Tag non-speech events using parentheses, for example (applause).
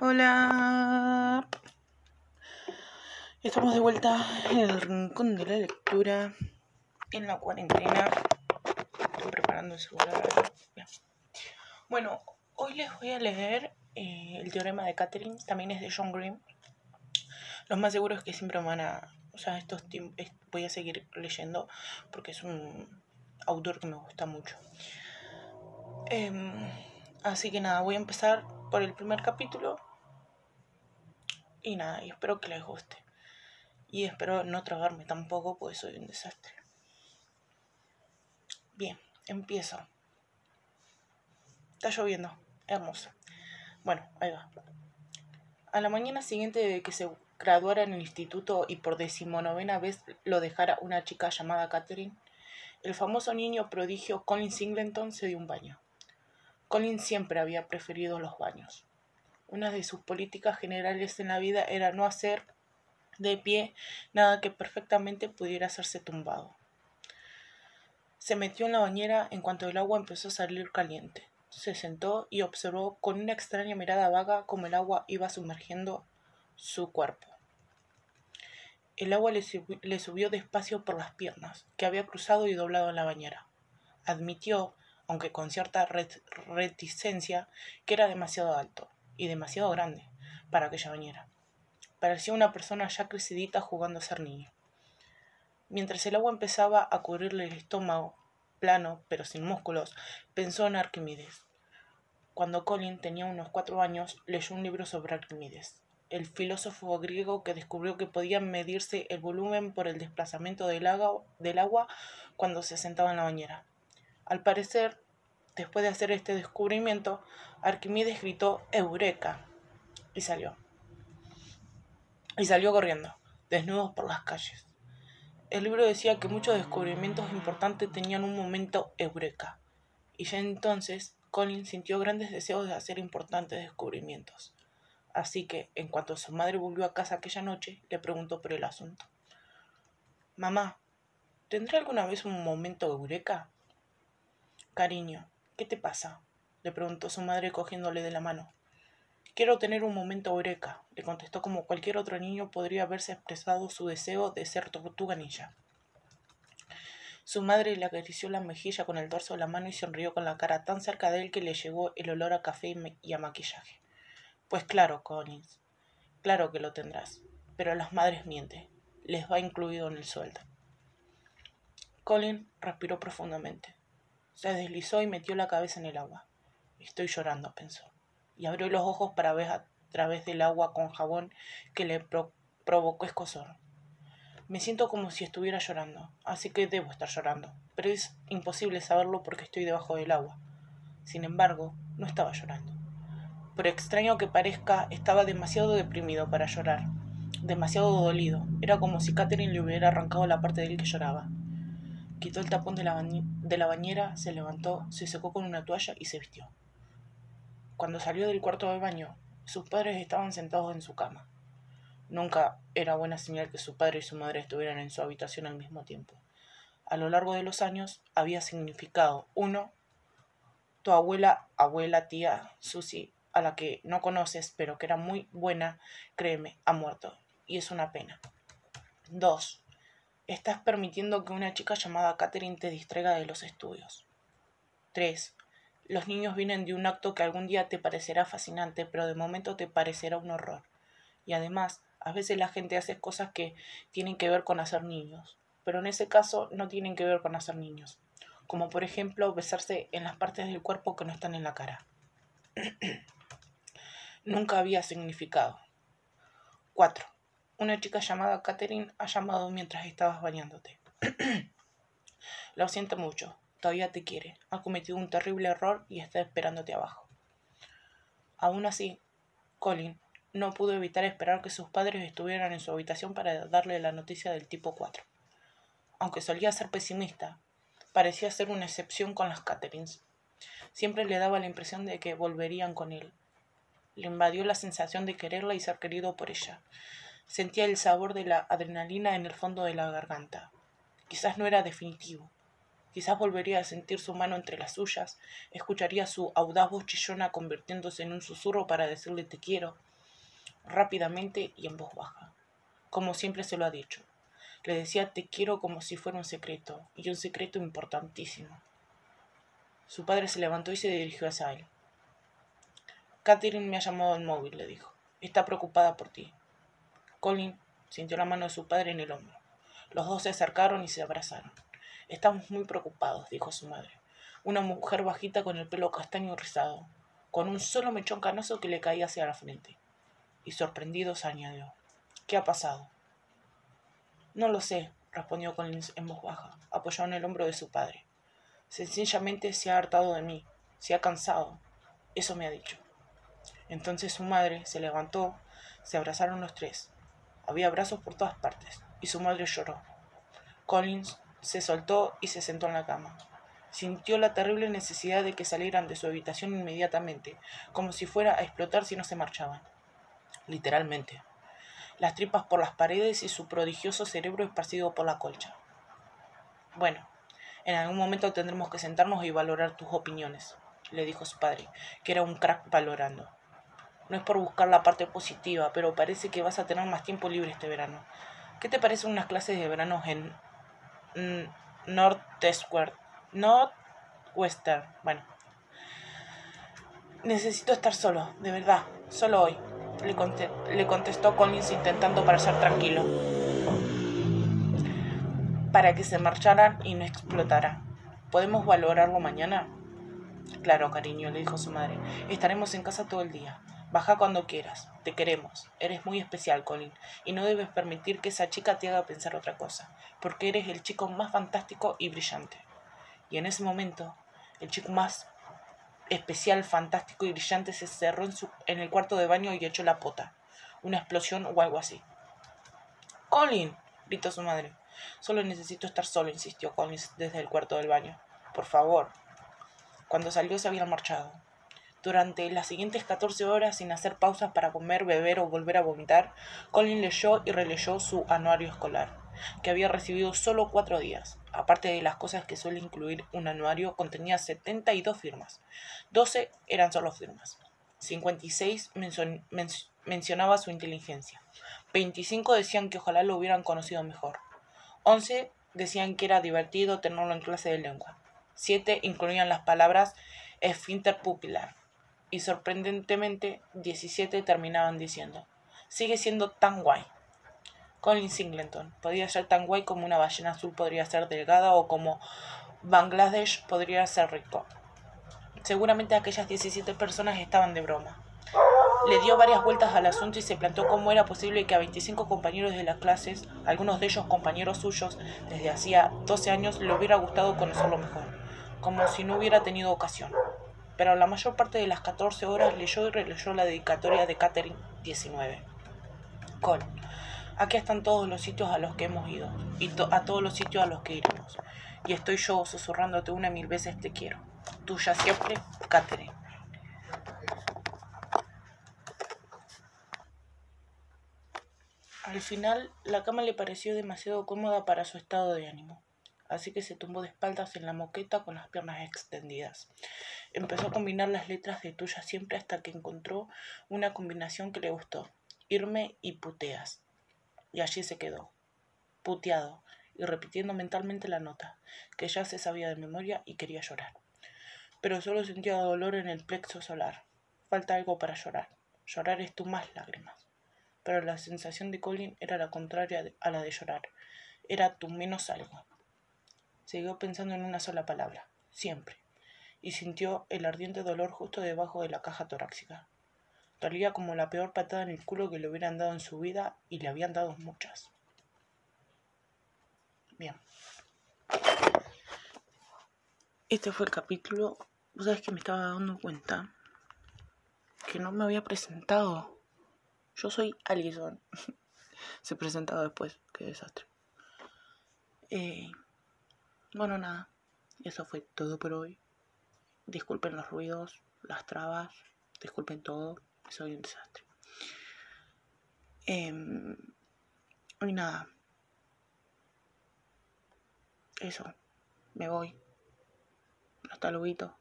Hola. Estamos de vuelta en el rincón de la lectura, en la cuarentena. Estoy preparando el celular. Bueno, hoy les voy a leer eh, el teorema de Catherine, también es de John Green. Lo más seguro es que siempre van a. O sea, estos voy a seguir leyendo porque es un autor que me gusta mucho. Em, así que nada, voy a empezar por el primer capítulo y nada, y espero que les guste. Y espero no tragarme tampoco, pues soy un desastre. Bien, empiezo. Está lloviendo, hermoso. Bueno, ahí va. A la mañana siguiente de que se graduara en el instituto y por decimonovena vez lo dejara una chica llamada Catherine, el famoso niño prodigio Colin Singleton se dio un baño. Colin siempre había preferido los baños. Una de sus políticas generales en la vida era no hacer de pie nada que perfectamente pudiera hacerse tumbado. Se metió en la bañera en cuanto el agua empezó a salir caliente. Se sentó y observó con una extraña mirada vaga cómo el agua iba sumergiendo su cuerpo. El agua le, le, subió despacio por las piernas, que había cruzado y doblado en la bañera. Admitió, aunque con cierta reticencia, que era demasiado alto y demasiado grande para aquella bañera. Parecía una persona ya crecidita jugando a ser niño. Mientras el agua empezaba a cubrirle el estómago, plano pero sin músculos, pensó en Arquímedes. Cuando Colin tenía unos cuatro años, leyó un libro sobre Arquímedes, el filósofo griego que descubrió que podía medirse el volumen por el desplazamiento del agua, del agua cuando se sentaba en la bañera. Al parecer, después de hacer este descubrimiento, Arquímedes gritó Eureka y salió. Y salió corriendo, desnudo por las calles. El libro decía que muchos descubrimientos importantes tenían un momento Eureka, y ya entonces Colin sintió grandes deseos de hacer importantes descubrimientos. Así que, en cuanto su madre volvió a casa aquella noche, le preguntó por el asunto. Mamá, ¿tendré alguna vez un momento Eureka? Cariño, ¿qué te pasa? Le preguntó su madre cogiéndole de la mano. Quiero tener un momento eureka, le contestó como cualquier otro niño podría haberse expresado su deseo de ser tortuga ninja. Su madre le acarició la mejilla con el dorso de la mano y sonrió con la cara tan cerca de él que le llegó el olor a café y a maquillaje. Pues claro, Collins, claro que lo tendrás, pero las madres mienten, les va incluido en el sueldo. Colin respiró profundamente. Se deslizó y metió la cabeza en el agua. Estoy llorando, pensó, y abrió los ojos para ver a través del agua con jabón que le provocó escosor. Me siento como si estuviera llorando, así que debo estar llorando, pero es imposible saberlo porque estoy debajo del agua. Sin embargo, no estaba llorando. Por extraño que parezca, estaba demasiado deprimido para llorar, demasiado dolido. Era como si Catherine le hubiera arrancado la parte de él que lloraba. Quitó el tapón de la, de la bañera, se levantó, se secó con una toalla y se vistió. Cuando salió del cuarto de baño, sus padres estaban sentados en su cama. Nunca era buena señal que su padre y su madre estuvieran en su habitación al mismo tiempo. A lo largo de los años había significado, uno, tu abuela, abuela, tía, Susie, a la que no conoces, pero que era muy buena, créeme, ha muerto, y es una pena. Dos, estás permitiendo que una chica llamada Catherine te distraiga de los estudios. Tres, los niños vienen de un acto que algún día te parecerá fascinante, pero de momento te parecerá un horror. Y además, a veces la gente hace cosas que tienen que ver con hacer niños, pero en ese caso no tienen que ver con hacer niños, como por ejemplo besarse en las partes del cuerpo que no están en la cara. (clears throat) Nunca había significado. 4. Una chica llamada Catherine ha llamado mientras estabas bañándote. (clears throat) Lo siento mucho. Todavía te quiere. Ha cometido un terrible error y está esperándote abajo. Aún así, Colin no pudo evitar esperar que sus padres estuvieran en su habitación para darle la noticia del tipo 4. Aunque solía ser pesimista, parecía ser una excepción con las Catherines. Siempre le daba la impresión de que volverían con él. Le invadió la sensación de quererla y ser querido por ella. Sentía el sabor de la adrenalina en el fondo de la garganta. Quizás no era definitivo, Quizás volvería a sentir su mano entre las suyas, escucharía su audaz voz chillona convirtiéndose en un susurro para decirle te quiero, rápidamente y en voz baja, como siempre se lo ha dicho. Le decía te quiero como si fuera un secreto, y un secreto importantísimo. Su padre se levantó y se dirigió hacia él. Catherine me ha llamado al móvil, le dijo. Está preocupada por ti. Colin sintió la mano de su padre en el hombro. Los dos se acercaron y se abrazaron. Estamos muy preocupados, dijo su madre. Una mujer bajita con el pelo castaño rizado, con un solo mechón canoso que le caía hacia la frente. Y sorprendido se añadió. ¿Qué ha pasado? No lo sé, respondió Collins en voz baja, apoyado en el hombro de su padre. Sencillamente se ha hartado de mí, se ha cansado. Eso me ha dicho. Entonces su madre se levantó, se abrazaron los tres. Había abrazos por todas partes, y su madre lloró. Collins se soltó y se sentó en la cama. Sintió la terrible necesidad de que salieran de su habitación inmediatamente, como si fuera a explotar si no se marchaban. Literalmente. Las tripas por las paredes y su prodigioso cerebro esparcido por la colcha. Bueno, en algún momento tendremos que sentarnos y valorar tus opiniones, le dijo su padre, que era un crack valorando. No es por buscar la parte positiva, pero parece que vas a tener más tiempo libre este verano. ¿Qué te parecen unas clases de verano en Northwestern? Northwestern, bueno. Necesito estar solo, de verdad, solo hoy, le, le contestó Collins intentando parecer tranquilo para que se marcharan y no explotara. ¿Podemos valorarlo mañana? Claro, cariño, le dijo su madre. Estaremos en casa todo el día. Baja cuando quieras. Te queremos. Eres muy especial, Colin, y no debes permitir que esa chica te haga pensar otra cosa, porque eres el chico más fantástico y brillante. Y en ese momento, el chico más especial, fantástico y brillante se cerró en, su, el cuarto de baño y echó la pota. Una explosión o algo así. Colin, gritó su madre. Solo necesito estar solo, insistió Collins desde el cuarto del baño. Por favor. Cuando salió se habían marchado. Durante las siguientes 14 horas, sin hacer pausas para comer, beber o volver a vomitar, Colin leyó y releyó su anuario escolar, que había recibido solo cuatro días. Aparte de las cosas que suele incluir un anuario, contenía 72 firmas. 12 eran solo firmas. 56 mencionaba su inteligencia. 25 decían que ojalá lo hubieran conocido mejor. 11 decían que era divertido tenerlo en clase de lengua. 7 incluían las palabras esfínter pupilar. Y sorprendentemente, 17 terminaban diciendo, sigue siendo tan guay. Colin Singleton podía ser tan guay como una ballena azul podría ser delgada o como Bangladesh podría ser rico. Seguramente aquellas 17 personas estaban de broma. Le dio varias vueltas al asunto y se planteó cómo era posible que a 25 compañeros de las clases, algunos de ellos compañeros suyos desde hacía 12 años, le hubiera gustado conocerlo mejor, como si no hubiera tenido ocasión. Pero la mayor parte de las 14 horas leyó y releyó la dedicatoria de Catherine 19. Col. Aquí están todos los sitios a los que hemos ido y a todos los sitios a los que iremos. Y estoy yo susurrándote una mil veces te quiero. Tuya siempre, Catherine. Al final, la cama le pareció demasiado cómoda para su estado de ánimo, así que se tumbó de espaldas en la moqueta con las piernas extendidas. Empezó a combinar las letras de tuya siempre hasta que encontró una combinación que le gustó, irme y puteas. Y allí se quedó, puteado, y repitiendo mentalmente la nota, que ya se sabía de memoria y quería llorar. Pero solo sentía dolor en el plexo solar. Falta algo para llorar. Llorar es tu más lágrimas pero la sensación de Colin era la contraria a la de llorar. Era tu menos algo. Siguió pensando en una sola palabra, siempre, y sintió el ardiente dolor justo debajo de la caja torácica. Dolía como la peor patada en el culo que le hubieran dado en su vida y le habían dado muchas. Bien. Este fue el capítulo. Vos sabés que me estaba dando cuenta que no me había presentado. Yo soy Alison. (laughs) Se presentado después. Qué desastre. Eh, bueno, nada. Eso fue todo por hoy. Disculpen los ruidos, las trabas. Disculpen todo. Soy un desastre. Eh, y nada. Eso. Me voy. Hasta luego.